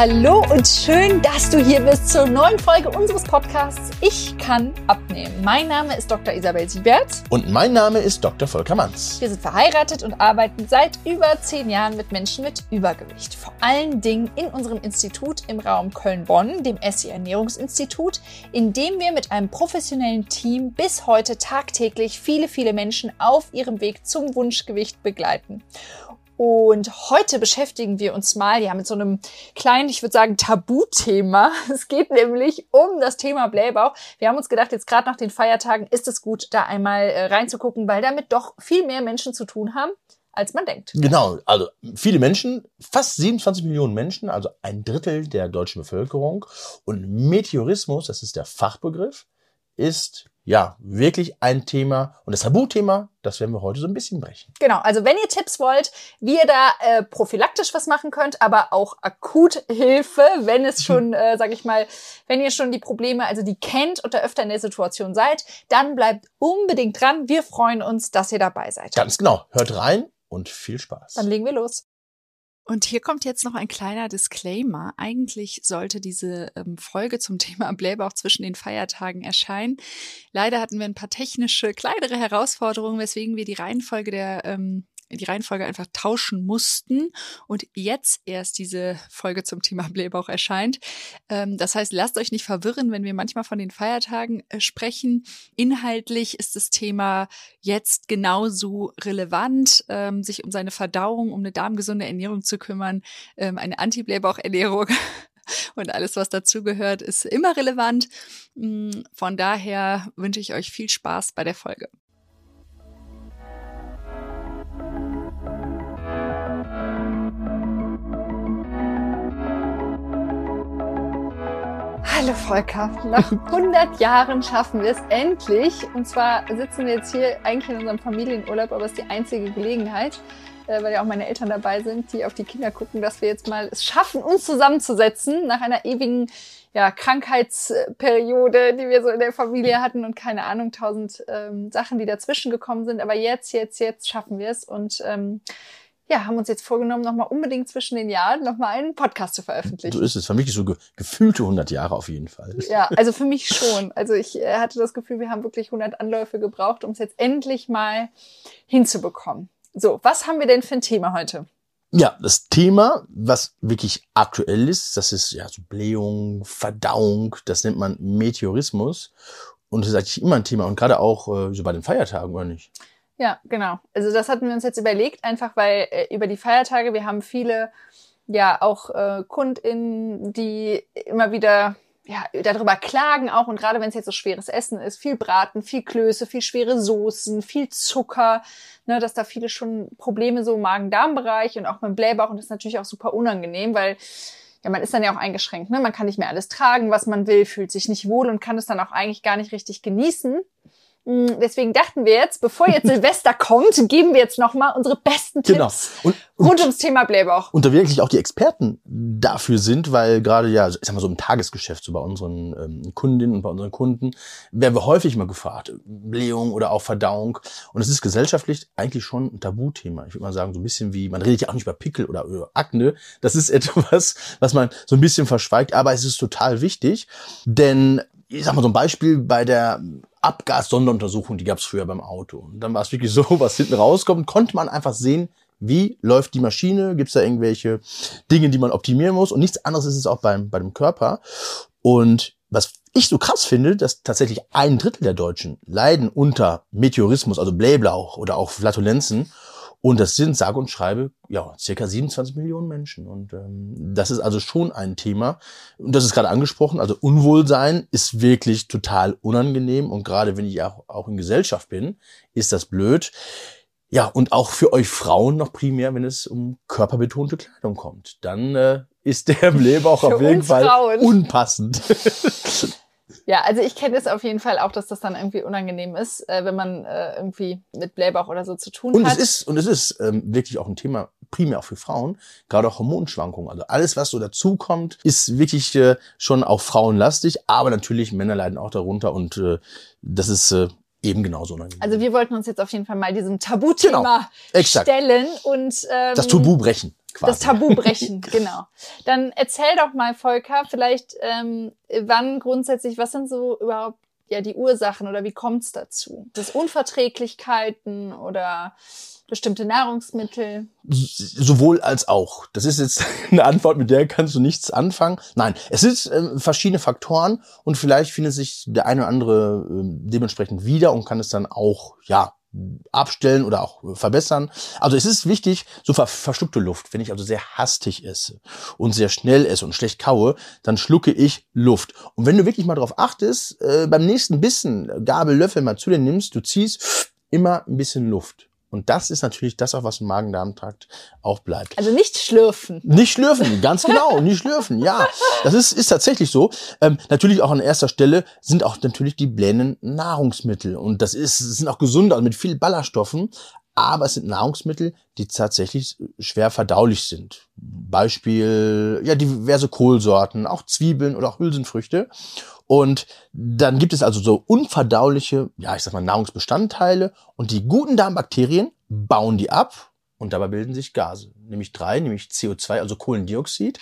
Hallo und schön, dass du hier bist zur neuen Folge unseres Podcasts Ich kann abnehmen. Mein Name ist Dr. Isabel Siebert. Und mein Name ist Dr. Volker Manz. Wir sind verheiratet und arbeiten seit über zehn Jahren mit Menschen mit Übergewicht. Vor allen Dingen in unserem Institut im Raum Köln-Bonn, dem Essi Ernährungsinstitut, in dem wir mit einem professionellen Team bis heute tagtäglich viele, viele Menschen auf ihrem Weg zum Wunschgewicht begleiten. Und heute beschäftigen wir uns mal ja mit so einem kleinen, ich würde sagen, Tabuthema. Es geht nämlich um das Thema Blähbauch. Wir haben uns gedacht, jetzt gerade nach den Feiertagen ist es gut, da einmal äh, reinzugucken, weil damit doch viel mehr Menschen zu tun haben, als man denkt. Genau, also viele Menschen, fast 27 Millionen Menschen, also ein Drittel der deutschen Bevölkerung. Und Meteorismus, das ist der Fachbegriff, ist ja, wirklich ein Thema und das Tabuthema, das werden wir heute so ein bisschen brechen. Genau, also wenn ihr Tipps wollt, wie ihr da äh, prophylaktisch was machen könnt, aber auch Akuthilfe, wenn es schon, äh, sag ich mal, wenn ihr schon die Probleme, also die kennt und da öfter in der Situation seid, dann bleibt unbedingt dran. Wir freuen uns, dass ihr dabei seid. Ganz genau, hört rein und viel Spaß. Dann legen wir los. Und hier kommt jetzt noch ein kleiner Disclaimer. Eigentlich sollte diese ähm, Folge zum Thema Blähbauch zwischen den Feiertagen erscheinen. Leider hatten wir ein paar technische, kleinere Herausforderungen, weswegen wir die Reihenfolge der ähm, die Reihenfolge einfach tauschen mussten und jetzt erst diese Folge zum Thema Blähbauch erscheint. Ähm, das heißt, lasst euch nicht verwirren, wenn wir manchmal von den Feiertagen äh, sprechen. Inhaltlich ist das Thema jetzt genauso relevant, ähm, sich um seine Verdauung, um eine darmgesunde Ernährung zu kümmern, ähm, eine Anti-Blähbauch-Ernährung und alles, was dazugehört, ist immer relevant. Mm, von daher wünsche ich euch viel Spaß bei der Folge. Hallo Volker, nach 100 Jahren schaffen wir es endlich. Und zwar sitzen wir jetzt hier eigentlich in unserem Familienurlaub, aber es ist die einzige Gelegenheit, äh, weil ja auch meine Eltern dabei sind, die auf die Kinder gucken, dass wir jetzt mal es schaffen, uns zusammenzusetzen nach einer ewigen ja, Krankheitsperiode, die wir so in der Familie hatten und keine Ahnung, tausend ähm, Sachen, die dazwischen gekommen sind. Aber jetzt, jetzt, jetzt schaffen wir es und ähm, ja, haben uns jetzt vorgenommen, nochmal unbedingt zwischen den Jahren nochmal einen Podcast zu veröffentlichen. So ist es. Für mich so ge gefühlte 100 Jahre auf jeden Fall. Ja, also für mich schon. Also ich äh, hatte das Gefühl, wir haben wirklich 100 Anläufe gebraucht, um es jetzt endlich mal hinzubekommen. So, was haben wir denn für ein Thema heute? Ja, das Thema, was wirklich aktuell ist, das ist ja so Blähung, Verdauung, das nennt man Meteorismus. Und das ist eigentlich immer ein Thema und gerade auch äh, so bei den Feiertagen, oder nicht? Ja, genau. Also das hatten wir uns jetzt überlegt, einfach weil äh, über die Feiertage, wir haben viele, ja, auch äh, KundInnen, die immer wieder ja, darüber klagen auch und gerade wenn es jetzt so schweres Essen ist, viel Braten, viel Klöße, viel schwere Soßen, viel Zucker, ne, dass da viele schon Probleme so im Magen-Darm-Bereich und auch mit dem Blähbauch und das ist natürlich auch super unangenehm, weil ja, man ist dann ja auch eingeschränkt, ne? Man kann nicht mehr alles tragen, was man will, fühlt sich nicht wohl und kann es dann auch eigentlich gar nicht richtig genießen. Mm, deswegen dachten wir jetzt, bevor jetzt Silvester kommt, geben wir jetzt nochmal unsere besten genau. Tipps genau. und, rund ums Thema Blähbauch. Und da wirklich auch die Experten dafür sind, weil gerade ja, ich sag mal so im Tagesgeschäft, so bei unseren ähm, Kundinnen und bei unseren Kunden, werden wir häufig mal gefragt, Blähung oder auch Verdauung. Und es ist gesellschaftlich eigentlich schon ein Tabuthema. Ich würde mal sagen, so ein bisschen wie, man redet ja auch nicht über Pickel oder über Akne. Das ist etwas, was man so ein bisschen verschweigt, aber es ist total wichtig, denn ich sag mal so ein Beispiel bei der Abgas-Sonderuntersuchung, die gab es früher beim Auto. Und dann war es wirklich so, was hinten rauskommt, konnte man einfach sehen, wie läuft die Maschine, gibt es da irgendwelche Dinge, die man optimieren muss. Und nichts anderes ist es auch beim, bei dem Körper. Und was ich so krass finde, dass tatsächlich ein Drittel der Deutschen leiden unter Meteorismus, also Blähblauch oder auch Flatulenzen. Und das sind, sage und schreibe, ja, circa 27 Millionen Menschen. Und ähm, das ist also schon ein Thema. Und das ist gerade angesprochen. Also Unwohlsein ist wirklich total unangenehm. Und gerade wenn ich auch, auch in Gesellschaft bin, ist das blöd. Ja, und auch für euch Frauen noch primär, wenn es um körperbetonte Kleidung kommt. Dann äh, ist der Blähbauch auf jeden Fall Frauen. unpassend. Ja, also ich kenne es auf jeden Fall auch, dass das dann irgendwie unangenehm ist, äh, wenn man äh, irgendwie mit Blähbauch oder so zu tun und hat. Und es ist, und es ist ähm, wirklich auch ein Thema, primär auch für Frauen, gerade auch Hormonschwankungen. Also alles, was so dazukommt, ist wirklich äh, schon auch frauenlastig, aber natürlich Männer leiden auch darunter und äh, das ist äh, eben genauso unangenehm. Also wir wollten uns jetzt auf jeden Fall mal diesem Tabuthema genau, stellen und ähm, das Tabu brechen. Quasi. Das Tabu brechen, genau. Dann erzähl doch mal, Volker, vielleicht ähm, wann grundsätzlich, was sind so überhaupt ja die Ursachen oder wie kommt es dazu? Das Unverträglichkeiten oder bestimmte Nahrungsmittel? Sowohl als auch. Das ist jetzt eine Antwort, mit der kannst du nichts anfangen. Nein, es sind äh, verschiedene Faktoren und vielleicht findet sich der eine oder andere äh, dementsprechend wieder und kann es dann auch, ja, abstellen oder auch verbessern. Also es ist wichtig, so ver verschluckte Luft. Wenn ich also sehr hastig esse und sehr schnell esse und schlecht kaue, dann schlucke ich Luft. Und wenn du wirklich mal darauf achtest, äh, beim nächsten Bissen Gabel, Löffel mal zu dir nimmst, du ziehst immer ein bisschen Luft. Und das ist natürlich das auch, was im Magen-Darm-Trakt auch bleibt. Also nicht schlürfen. Nicht schlürfen, ganz genau, nicht schlürfen, ja. Das ist, ist tatsächlich so. Ähm, natürlich auch an erster Stelle sind auch natürlich die blähenden Nahrungsmittel. Und das ist, sind auch gesunde, also mit viel Ballaststoffen. Aber es sind Nahrungsmittel, die tatsächlich schwer verdaulich sind. Beispiel, ja, diverse Kohlsorten, auch Zwiebeln oder auch Hülsenfrüchte. Und dann gibt es also so unverdauliche, ja, ich sag mal, Nahrungsbestandteile und die guten Darmbakterien bauen die ab und dabei bilden sich Gase. Nämlich drei, nämlich CO2, also Kohlendioxid,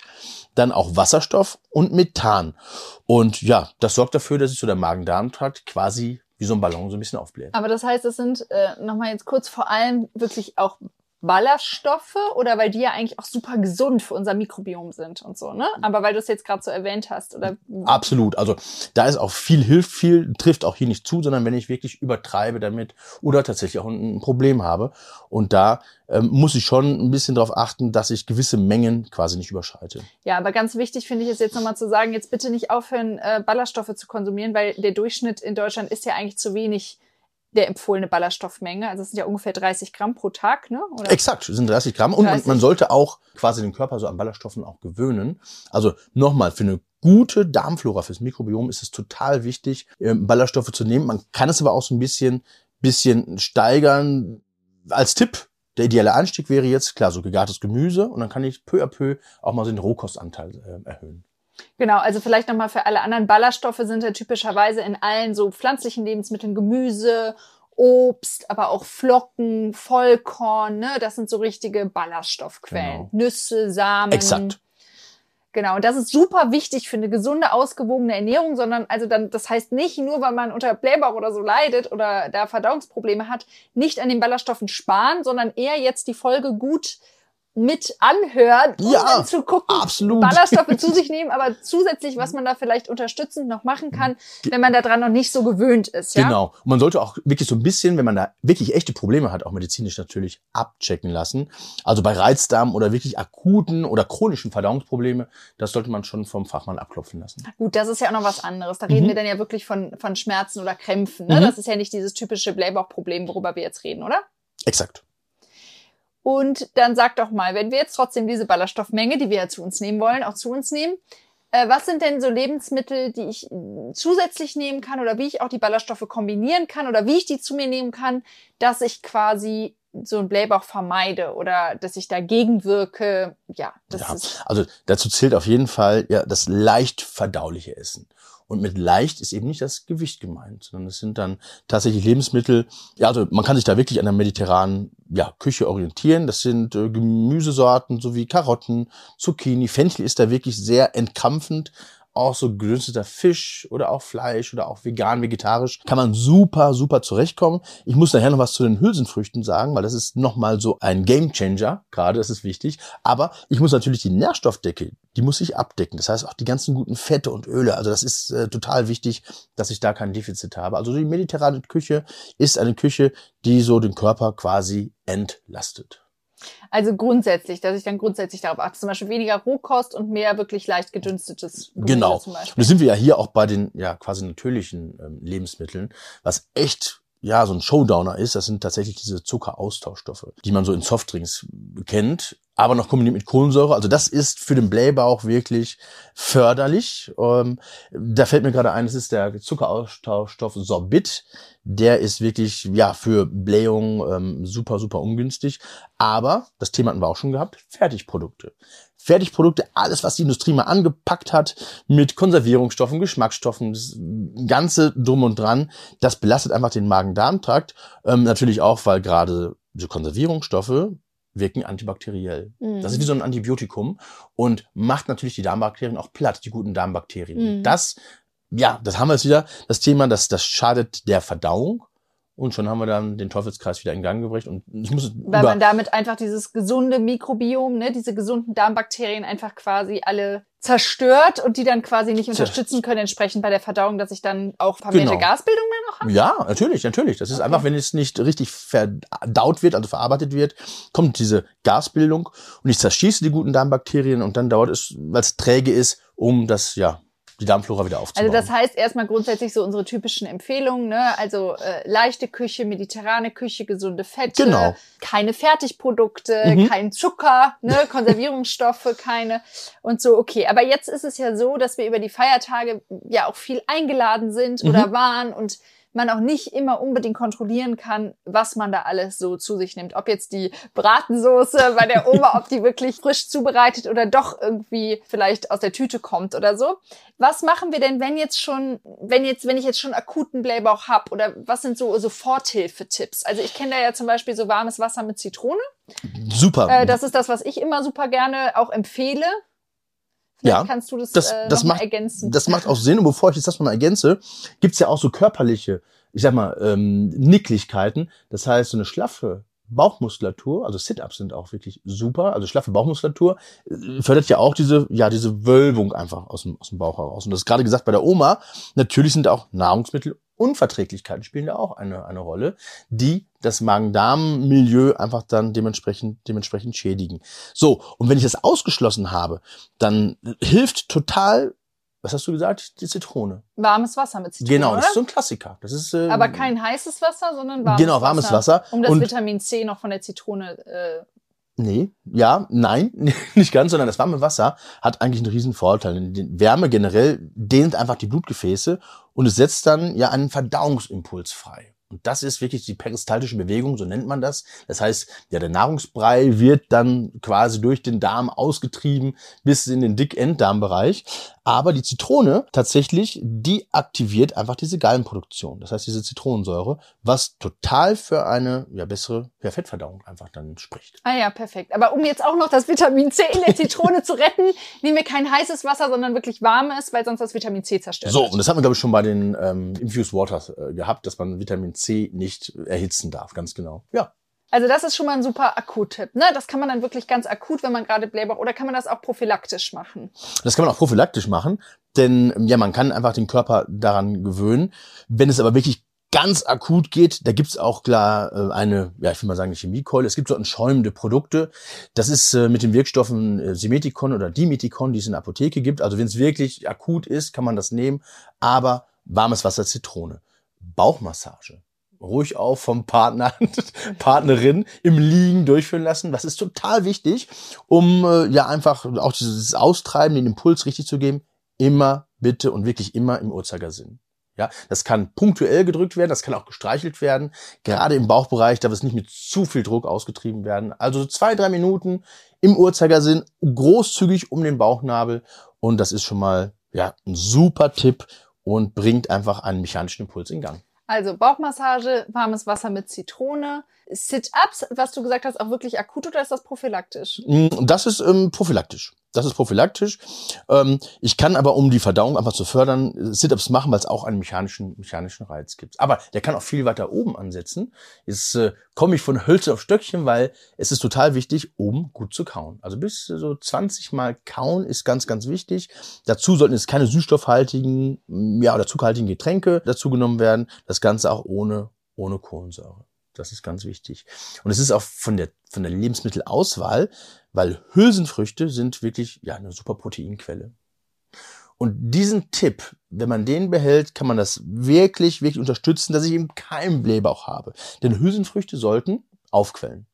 dann auch Wasserstoff und Methan. Und ja, das sorgt dafür, dass sich so der Magen-Darm-Trakt quasi wie so ein Ballon so ein bisschen aufbläht. Aber das heißt, es sind äh, nochmal jetzt kurz vor allem wirklich auch Ballaststoffe oder weil die ja eigentlich auch super gesund für unser Mikrobiom sind und so, ne? Aber weil du es jetzt gerade so erwähnt hast, oder? Absolut. Also da ist auch viel hilft viel, trifft auch hier nicht zu, sondern wenn ich wirklich übertreibe damit oder tatsächlich auch ein Problem habe. Und da ähm, muss ich schon ein bisschen darauf achten, dass ich gewisse Mengen quasi nicht überschreite. Ja, aber ganz wichtig finde ich es jetzt nochmal zu sagen, jetzt bitte nicht aufhören, äh, Ballaststoffe zu konsumieren, weil der Durchschnitt in Deutschland ist ja eigentlich zu wenig der empfohlene Ballaststoffmenge. Also es sind ja ungefähr 30 Gramm pro Tag, ne? Oder? Exakt, sind 30 Gramm. Und 30. man sollte auch quasi den Körper so an Ballaststoffen auch gewöhnen. Also nochmal, für eine gute Darmflora, fürs Mikrobiom ist es total wichtig, ähm, Ballaststoffe zu nehmen. Man kann es aber auch so ein bisschen, bisschen steigern. Als Tipp, der ideale Anstieg wäre jetzt, klar, so gegartes Gemüse und dann kann ich peu à peu auch mal so den Rohkostanteil äh, erhöhen. Genau, also vielleicht nochmal für alle anderen Ballaststoffe sind ja typischerweise in allen so pflanzlichen Lebensmitteln Gemüse, Obst, aber auch Flocken, Vollkorn, ne? Das sind so richtige Ballaststoffquellen. Genau. Nüsse, Samen. Exakt. Genau, und das ist super wichtig für eine gesunde, ausgewogene Ernährung, sondern also dann, das heißt nicht nur, weil man unter Blähbauch oder so leidet oder da Verdauungsprobleme hat, nicht an den Ballaststoffen sparen, sondern eher jetzt die Folge gut mit anhören, um ja, dann zu gucken, absolut. Ballaststoffe zu sich nehmen, aber zusätzlich, was man da vielleicht unterstützend noch machen kann, wenn man daran noch nicht so gewöhnt ist. Ja? Genau. Und man sollte auch wirklich so ein bisschen, wenn man da wirklich echte Probleme hat, auch medizinisch natürlich abchecken lassen. Also bei Reizdarm oder wirklich akuten oder chronischen Verdauungsprobleme, das sollte man schon vom Fachmann abklopfen lassen. Gut, das ist ja auch noch was anderes. Da reden mhm. wir dann ja wirklich von, von Schmerzen oder Krämpfen. Ne? Mhm. Das ist ja nicht dieses typische Blähbauchproblem, worüber wir jetzt reden, oder? Exakt. Und dann sag doch mal, wenn wir jetzt trotzdem diese Ballaststoffmenge, die wir ja zu uns nehmen wollen, auch zu uns nehmen, äh, was sind denn so Lebensmittel, die ich zusätzlich nehmen kann oder wie ich auch die Ballaststoffe kombinieren kann oder wie ich die zu mir nehmen kann, dass ich quasi so einen Blähbauch vermeide oder dass ich dagegen wirke. Ja, das ja, ist. Also dazu zählt auf jeden Fall ja das leicht verdauliche Essen. Und mit leicht ist eben nicht das Gewicht gemeint, sondern es sind dann tatsächlich Lebensmittel. Ja, also man kann sich da wirklich an der mediterranen ja, Küche orientieren. Das sind äh, Gemüsesorten sowie Karotten, Zucchini. Fenchel ist da wirklich sehr entkampfend auch so gedünsteter Fisch oder auch Fleisch oder auch vegan, vegetarisch, kann man super, super zurechtkommen. Ich muss nachher noch was zu den Hülsenfrüchten sagen, weil das ist nochmal so ein Gamechanger, gerade, das ist wichtig. Aber ich muss natürlich die Nährstoffdecke, die muss ich abdecken. Das heißt auch die ganzen guten Fette und Öle. Also das ist äh, total wichtig, dass ich da kein Defizit habe. Also die mediterrane Küche ist eine Küche, die so den Körper quasi entlastet. Also grundsätzlich, dass ich dann grundsätzlich darauf achte, zum Beispiel weniger Rohkost und mehr wirklich leicht gedünstetes Gemüse genau. zum Beispiel. Genau. Da sind wir ja hier auch bei den ja quasi natürlichen ähm, Lebensmitteln, was echt ja so ein Showdowner ist. Das sind tatsächlich diese Zuckeraustauschstoffe, die man so in Softdrinks kennt, aber noch kombiniert mit Kohlensäure. Also das ist für den Blähbauch wirklich förderlich. Ähm, da fällt mir gerade ein, das ist der Zuckeraustauschstoff Sorbit. Der ist wirklich ja für Blähung ähm, super, super ungünstig. Aber, das Thema hatten wir auch schon gehabt, Fertigprodukte. Fertigprodukte, alles, was die Industrie mal angepackt hat, mit Konservierungsstoffen, Geschmacksstoffen, das Ganze drum und dran, das belastet einfach den Magen-Darm-Trakt. Ähm, natürlich auch, weil gerade diese Konservierungsstoffe wirken antibakteriell. Mhm. Das ist wie so ein Antibiotikum und macht natürlich die Darmbakterien auch platt, die guten Darmbakterien. Mhm. Das, ja, das haben wir jetzt wieder, das Thema, das, das schadet der Verdauung. Und schon haben wir dann den Teufelskreis wieder in Gang gebracht. Und ich muss Weil man damit einfach dieses gesunde Mikrobiom, ne, diese gesunden Darmbakterien einfach quasi alle zerstört und die dann quasi nicht unterstützen können, entsprechend bei der Verdauung, dass ich dann auch vermehrte genau. Gasbildung dann noch habe? Ja, natürlich, natürlich. Das ist okay. einfach, wenn es nicht richtig verdaut wird, also verarbeitet wird, kommt diese Gasbildung und ich zerschieße die guten Darmbakterien und dann dauert es, weil es träge ist, um das, ja, die Darmflora wieder aufzubauen. Also das heißt erstmal grundsätzlich so unsere typischen Empfehlungen, ne? Also äh, leichte Küche, mediterrane Küche, gesunde Fette, genau. keine Fertigprodukte, mhm. kein Zucker, ne? Konservierungsstoffe, keine und so. Okay, aber jetzt ist es ja so, dass wir über die Feiertage ja auch viel eingeladen sind mhm. oder waren und man auch nicht immer unbedingt kontrollieren kann, was man da alles so zu sich nimmt. Ob jetzt die Bratensoße bei der Oma, ob die wirklich frisch zubereitet oder doch irgendwie vielleicht aus der Tüte kommt oder so. Was machen wir denn, wenn jetzt schon, wenn jetzt, wenn ich jetzt schon akuten Blähbauch habe oder was sind so Soforthilfetipps? Also ich kenne da ja zum Beispiel so warmes Wasser mit Zitrone. Super. Äh, das ist das, was ich immer super gerne auch empfehle. Vielleicht ja, kannst du das, das, äh, das macht, ergänzen. Das macht auch Sinn. Und bevor ich jetzt das mal ergänze, gibt's ja auch so körperliche, ich sag mal, ähm, Nicklichkeiten. Das heißt, so eine schlaffe Bauchmuskulatur, also Sit-ups sind auch wirklich super. Also schlaffe Bauchmuskulatur äh, fördert ja auch diese, ja, diese Wölbung einfach aus dem, aus dem Bauch heraus. Und das ist gerade gesagt bei der Oma. Natürlich sind auch Nahrungsmittel Unverträglichkeiten spielen da auch eine, eine Rolle, die das Magen-Darm-Milieu einfach dann dementsprechend, dementsprechend schädigen. So, und wenn ich das ausgeschlossen habe, dann hilft total, was hast du gesagt, die Zitrone. Warmes Wasser mit Zitrone. Genau, das ist so ein Klassiker. Das ist, äh, Aber kein heißes Wasser, sondern warmes Wasser. Genau, warmes Wasser. Um das und Vitamin C noch von der Zitrone äh, Nee, ja, nein, nicht ganz, sondern das warme Wasser hat eigentlich einen riesen Vorteil. Wärme generell dehnt einfach die Blutgefäße und es setzt dann ja einen Verdauungsimpuls frei. Und das ist wirklich die peristaltische Bewegung, so nennt man das. Das heißt, ja, der Nahrungsbrei wird dann quasi durch den Darm ausgetrieben bis in den Dick-Enddarmbereich. Aber die Zitrone tatsächlich, die aktiviert einfach diese Gallenproduktion. Das heißt, diese Zitronensäure, was total für eine ja, bessere ja, Fettverdauung einfach dann spricht. Ah ja, perfekt. Aber um jetzt auch noch das Vitamin C in der Zitrone zu retten, nehmen wir kein heißes Wasser, sondern wirklich warmes, weil sonst das Vitamin C zerstört So, wird. und das haben wir, glaube ich, schon bei den ähm, Infused Waters äh, gehabt, dass man Vitamin C nicht erhitzen darf, ganz genau. Ja. Also das ist schon mal ein super Akut-Tipp. Ne? Das kann man dann wirklich ganz akut, wenn man gerade Blähbauch, oder kann man das auch prophylaktisch machen? Das kann man auch prophylaktisch machen, denn ja, man kann einfach den Körper daran gewöhnen. Wenn es aber wirklich ganz akut geht, da gibt's auch klar äh, eine, ja, ich will mal sagen, eine Chemiekeule. Es gibt so schäumende Produkte. Das ist äh, mit den Wirkstoffen äh, Simeticon oder Dimeticon, die es in der Apotheke gibt. Also wenn es wirklich akut ist, kann man das nehmen. Aber warmes Wasser, Zitrone. Bauchmassage ruhig auf vom Partner, Partnerin im Liegen durchführen lassen. Das ist total wichtig, um äh, ja einfach auch dieses Austreiben, den Impuls richtig zu geben. Immer bitte und wirklich immer im Uhrzeigersinn. Ja, das kann punktuell gedrückt werden, das kann auch gestreichelt werden. Gerade im Bauchbereich darf es nicht mit zu viel Druck ausgetrieben werden. Also zwei, drei Minuten im Uhrzeigersinn, großzügig um den Bauchnabel. Und das ist schon mal, ja, ein super Tipp und bringt einfach einen mechanischen Impuls in Gang. Also Bauchmassage, warmes Wasser mit Zitrone, Sit-ups, was du gesagt hast, auch wirklich akut oder ist das prophylaktisch? Mm, das ist ähm, prophylaktisch. Das ist prophylaktisch. Ähm, ich kann aber, um die Verdauung einfach zu fördern, Sit-ups machen, weil es auch einen mechanischen, mechanischen Reiz gibt. Aber der kann auch viel weiter oben ansetzen. Jetzt äh, komme ich von Hölzer auf Stöckchen, weil es ist total wichtig, oben gut zu kauen. Also bis so 20 Mal kauen ist ganz, ganz wichtig. Dazu sollten jetzt keine süßstoffhaltigen ja, oder zuckerhaltigen Getränke dazu genommen werden. Das Ganze auch ohne, ohne Kohlensäure. Das ist ganz wichtig. Und es ist auch von der, von der Lebensmittelauswahl, weil Hülsenfrüchte sind wirklich, ja, eine super Proteinquelle. Und diesen Tipp, wenn man den behält, kann man das wirklich, wirklich unterstützen, dass ich eben keinen Blähbauch habe. Denn Hülsenfrüchte sollten aufquellen.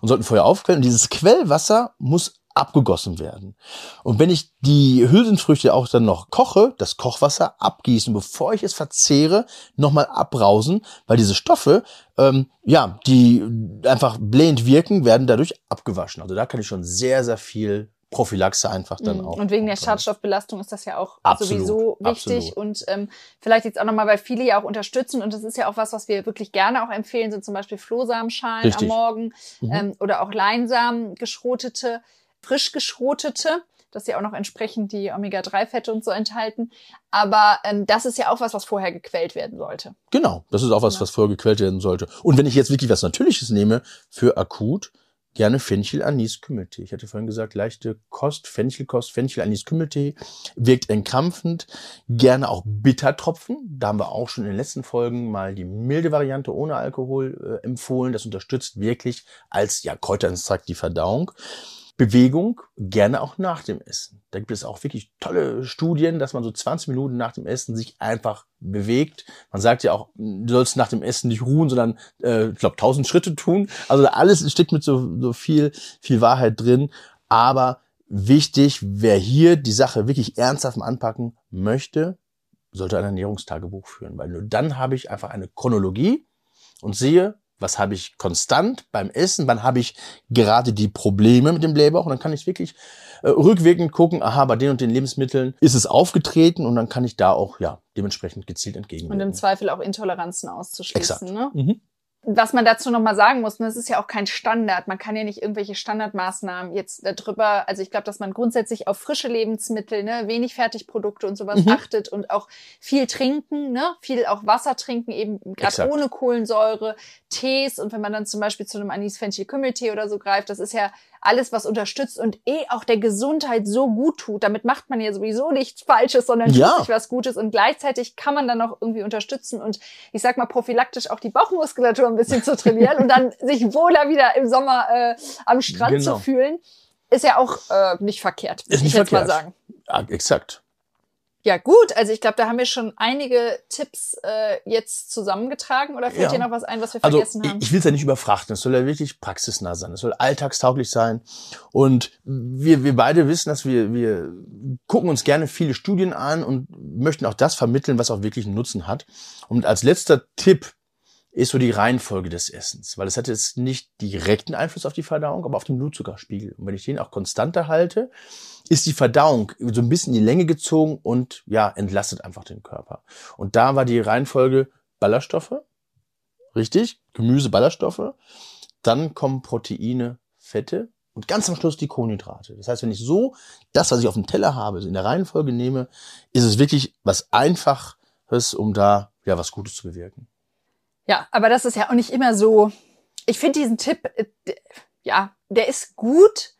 Und sollten vorher aufquellen. Und dieses Quellwasser muss abgegossen werden. Und wenn ich die Hülsenfrüchte auch dann noch koche, das Kochwasser abgießen, bevor ich es verzehre, nochmal abrausen, weil diese Stoffe, ähm, ja, die einfach blähend wirken, werden dadurch abgewaschen. Also da kann ich schon sehr, sehr viel Prophylaxe einfach dann Mhm. auch. Und wegen der. Schadstoffbelastung ist das ja auch Absolut, sowieso wichtig. absolut. Und ähm, vielleicht jetzt auch nochmal, weil viele ja auch unterstützen, und das ist ja auch was, was wir wirklich gerne auch empfehlen, sind zum Beispiel Flohsamenschalen Richtig. am Morgen Mhm. ähm, oder auch Leinsamen, geschrotete, frisch geschrotete, dass ja auch noch entsprechend die Omega-3-Fette und so enthalten. Aber ähm, das ist ja auch was, was vorher gequält werden sollte. Genau, das ist auch was, Ja. was vorher gequält werden sollte. Und wenn ich jetzt wirklich was Natürliches nehme für akut, gerne Fenchel, Anis, Kümmeltee. Ich hatte vorhin gesagt, leichte Kost, Fenchelkost, Fenchel, Anis, Kümmeltee wirkt entkrampfend. Gerne auch Bittertropfen. Da haben wir auch schon in den letzten Folgen mal die milde Variante ohne Alkohol äh, empfohlen. Das unterstützt wirklich als ja, Kräuterextrakt die Verdauung. Bewegung gerne auch nach dem Essen. Da gibt es auch wirklich tolle Studien, dass man so 20 Minuten nach dem Essen sich einfach bewegt. Man sagt ja auch, du sollst nach dem Essen nicht ruhen, sondern äh, ich glaube 1000 Schritte tun. Also alles steckt mit so, so viel viel Wahrheit drin. Aber wichtig, wer hier die Sache wirklich ernsthaft anpacken möchte, sollte ein Ernährungstagebuch führen, weil nur dann habe ich einfach eine Chronologie und sehe, was habe ich konstant beim Essen, wann habe ich gerade die Probleme mit dem Blähbauch und dann kann ich wirklich äh, rückwirkend gucken, aha, bei den und den Lebensmitteln ist es aufgetreten und dann kann ich da auch ja dementsprechend gezielt Und entgegenwirken. im Zweifel auch Intoleranzen auszuschließen. Exakt. Ne? Mhm. Was man dazu nochmal sagen muss, ne, das ist ja auch kein Standard. Man kann ja nicht irgendwelche Standardmaßnahmen jetzt darüber, also ich glaube, dass man grundsätzlich auf frische Lebensmittel, ne, wenig Fertigprodukte und sowas Mhm. achtet und auch viel trinken, ne, viel auch Wasser trinken, eben gerade ohne Kohlensäure, Tees und wenn man dann zum Beispiel zu einem Anis Fenchel Kümmeltee oder so greift, das ist ja alles, was unterstützt und eh auch der Gesundheit so gut tut. Damit macht man ja sowieso nichts Falsches, sondern Ja. tut sich was Gutes und gleichzeitig kann man dann auch irgendwie unterstützen und ich sag mal prophylaktisch auch die Bauchmuskulatur ein bisschen zu trainieren und dann sich wohler wieder im Sommer äh, am Strand Genau. zu fühlen, ist ja auch äh, nicht verkehrt, würde Ist nicht ich jetzt mal verkehrt. sagen. Ah, exakt. Ja gut, also ich glaube, da haben wir schon einige Tipps äh, jetzt zusammengetragen oder fällt Ja. dir noch was ein, was wir Also vergessen ich, haben? ich will es ja nicht überfrachten, es soll ja wirklich praxisnah sein, es soll alltagstauglich sein. Und wir, wir beide wissen, dass wir, wir gucken uns gerne viele Studien an und möchten auch das vermitteln, was auch wirklich einen Nutzen hat. Und als letzter Tipp ist so die Reihenfolge des Essens, weil es hat jetzt nicht direkten Einfluss auf die Verdauung, aber auf den Blutzuckerspiegel. Und wenn ich den auch konstanter halte, ist die Verdauung so ein bisschen in die Länge gezogen und ja, entlastet einfach den Körper. Und da war die Reihenfolge Ballaststoffe, richtig, Gemüse, Ballaststoffe, dann kommen Proteine, Fette und ganz am Schluss die Kohlenhydrate. Das heißt, wenn ich so das, was ich auf dem Teller habe, in der Reihenfolge nehme, ist es wirklich was Einfaches, um da ja was Gutes zu bewirken. Ja, aber das ist ja auch nicht immer so. Ich finde diesen Tipp, äh, ja, der ist gut,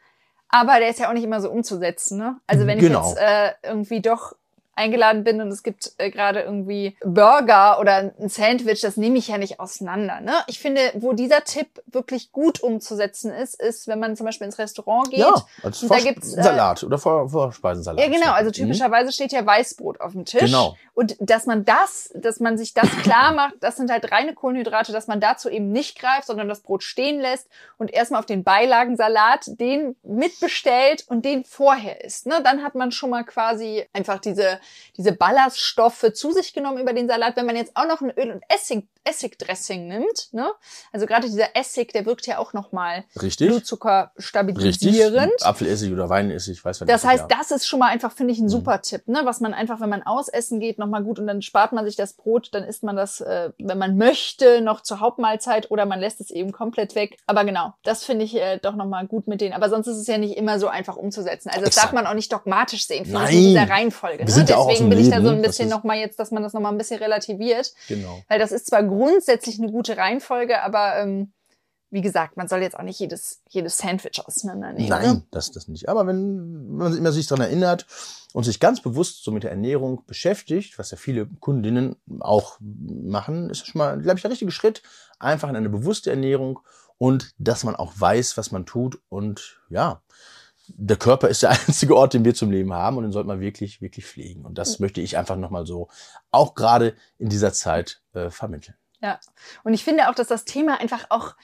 aber der ist ja auch nicht immer so umzusetzen. Ne? Also wenn Genau. ich jetzt äh, irgendwie doch eingeladen bin und es gibt äh, gerade irgendwie Burger oder ein Sandwich, das nehme ich ja nicht auseinander. Ne? Ich finde, wo dieser Tipp wirklich gut umzusetzen ist, ist, wenn man zum Beispiel ins Restaurant geht. Ja, als und da gibt's, äh, Salat oder Vor Vorspeisensalat. Ja, genau. Also Mhm. typischerweise steht ja Weißbrot auf dem Tisch. Genau. Und dass man das, dass man sich das klar macht, das sind halt reine Kohlenhydrate, dass man dazu eben nicht greift, sondern das Brot stehen lässt und erstmal auf den Beilagensalat den mitbestellt und den vorher isst. Ne? Dann hat man schon mal quasi einfach diese, diese Ballaststoffe zu sich genommen über den Salat. Wenn man jetzt auch noch ein Öl- und Essig, Essigdressing nimmt, ne? also gerade dieser Essig, der wirkt ja auch nochmal Richtig. Blutzucker Richtig. stabilisierend. Apfelessig oder Weinessig, weiß was Das heißt, ja. das ist schon mal einfach, finde ich, ein Mhm. super Tipp, ne? Was man einfach, wenn man ausessen geht, nochmal gut und dann spart man sich das Brot, dann isst man das, äh, wenn man möchte, noch zur Hauptmahlzeit oder man lässt es eben komplett weg. Aber genau, das finde ich äh, doch nochmal gut mit denen. Aber sonst ist es ja nicht immer so einfach umzusetzen. Also das Exakt. darf man auch nicht dogmatisch sehen, finde ich, in dieser Reihenfolge. Wir Ne? sind ja auch aus Deswegen dem bin ich da Leben, so ein bisschen nochmal jetzt, dass man das nochmal ein bisschen relativiert. Genau. Weil das ist zwar grundsätzlich eine gute Reihenfolge, aber ähm, wie gesagt, man soll jetzt auch nicht jedes, jedes Sandwich auseinandernehmen. Nein, Ne? das, das nicht. Aber wenn man immer sich daran erinnert und sich ganz bewusst so mit der Ernährung beschäftigt, was ja viele Kundinnen auch machen, ist schon mal, glaube ich, der richtige Schritt. Einfach in eine bewusste Ernährung und dass man auch weiß, was man tut. Und ja, der Körper ist der einzige Ort, den wir zum Leben haben und den sollte man wirklich, wirklich pflegen. Und das möchte ich einfach nochmal so auch gerade in dieser Zeit äh, vermitteln. Ja. Und ich finde auch, dass das Thema einfach auch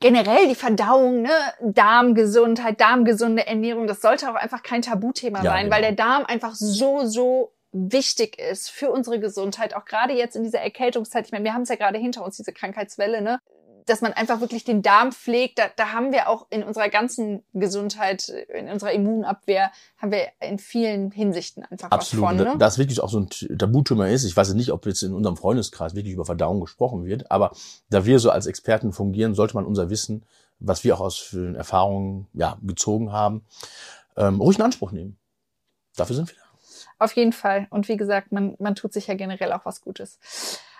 generell die Verdauung, ne, Darmgesundheit, darmgesunde Ernährung, das sollte auch einfach kein Tabuthema Ja, sein, genau. weil der Darm einfach so, so wichtig ist für unsere Gesundheit, auch gerade jetzt in dieser Erkältungszeit. Ich meine, wir haben es ja gerade hinter uns, diese Krankheitswelle, ne? Dass man einfach wirklich den Darm pflegt. Da, da haben wir auch in unserer ganzen Gesundheit, in unserer Immunabwehr, haben wir in vielen Hinsichten einfach Absolut. was von. Ne? Das wirklich auch so ein Tabuthema ist. Ich weiß nicht, ob jetzt in unserem Freundeskreis wirklich über Verdauung gesprochen wird, aber da wir so als Experten fungieren, sollte man unser Wissen, was wir auch aus vielen Erfahrungen ja, gezogen haben, ähm, ruhig in Anspruch nehmen. Dafür sind wir da. Auf jeden Fall. Und wie gesagt, man, man tut sich ja generell auch was Gutes.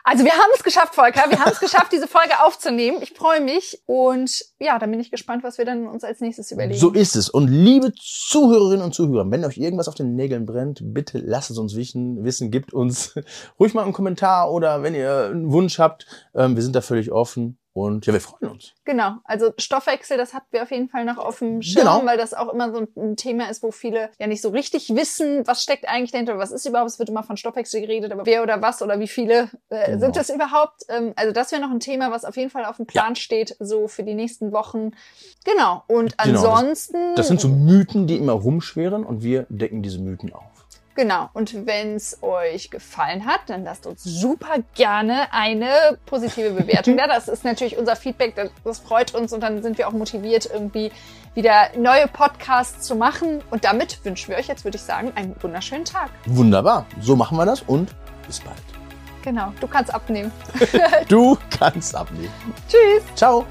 Also wir haben es geschafft, Volker. Wir haben es geschafft, diese Folge aufzunehmen. Ich freue mich. Und ja, dann bin ich gespannt, was wir dann uns als nächstes überlegen. So ist es. Und liebe Zuhörerinnen und Zuhörer, wenn euch irgendwas auf den Nägeln brennt, bitte lasst es uns wissen. Gibt uns ruhig mal einen Kommentar oder wenn ihr einen Wunsch habt. Ähm, wir sind da völlig offen. Und ja, wir freuen uns. Genau, also Stoffwechsel, das hatten wir auf jeden Fall noch auf dem Schirm, Genau. weil das auch immer so ein Thema ist, wo viele ja nicht so richtig wissen, was steckt eigentlich dahinter, was ist überhaupt, es wird immer von Stoffwechsel geredet, aber wer oder was oder wie viele äh, Genau. sind es überhaupt? Ähm, also das wäre noch ein Thema, was auf jeden Fall auf dem Plan steht, so für die nächsten Wochen. Genau, und Genau, das- ansonsten... Das sind so Mythen, die immer rumschweren und wir decken diese Mythen auf. Genau. Und wenn es euch gefallen hat, dann lasst uns super gerne eine positive Bewertung da. Das ist natürlich unser Feedback. Das, das freut uns und dann sind wir auch motiviert, irgendwie wieder neue Podcasts zu machen. Und damit wünschen wir euch jetzt, würde ich sagen, einen wunderschönen Tag. Wunderbar. So machen wir das und bis bald. Genau. Du kannst abnehmen. Du kannst abnehmen. Tschüss. Ciao.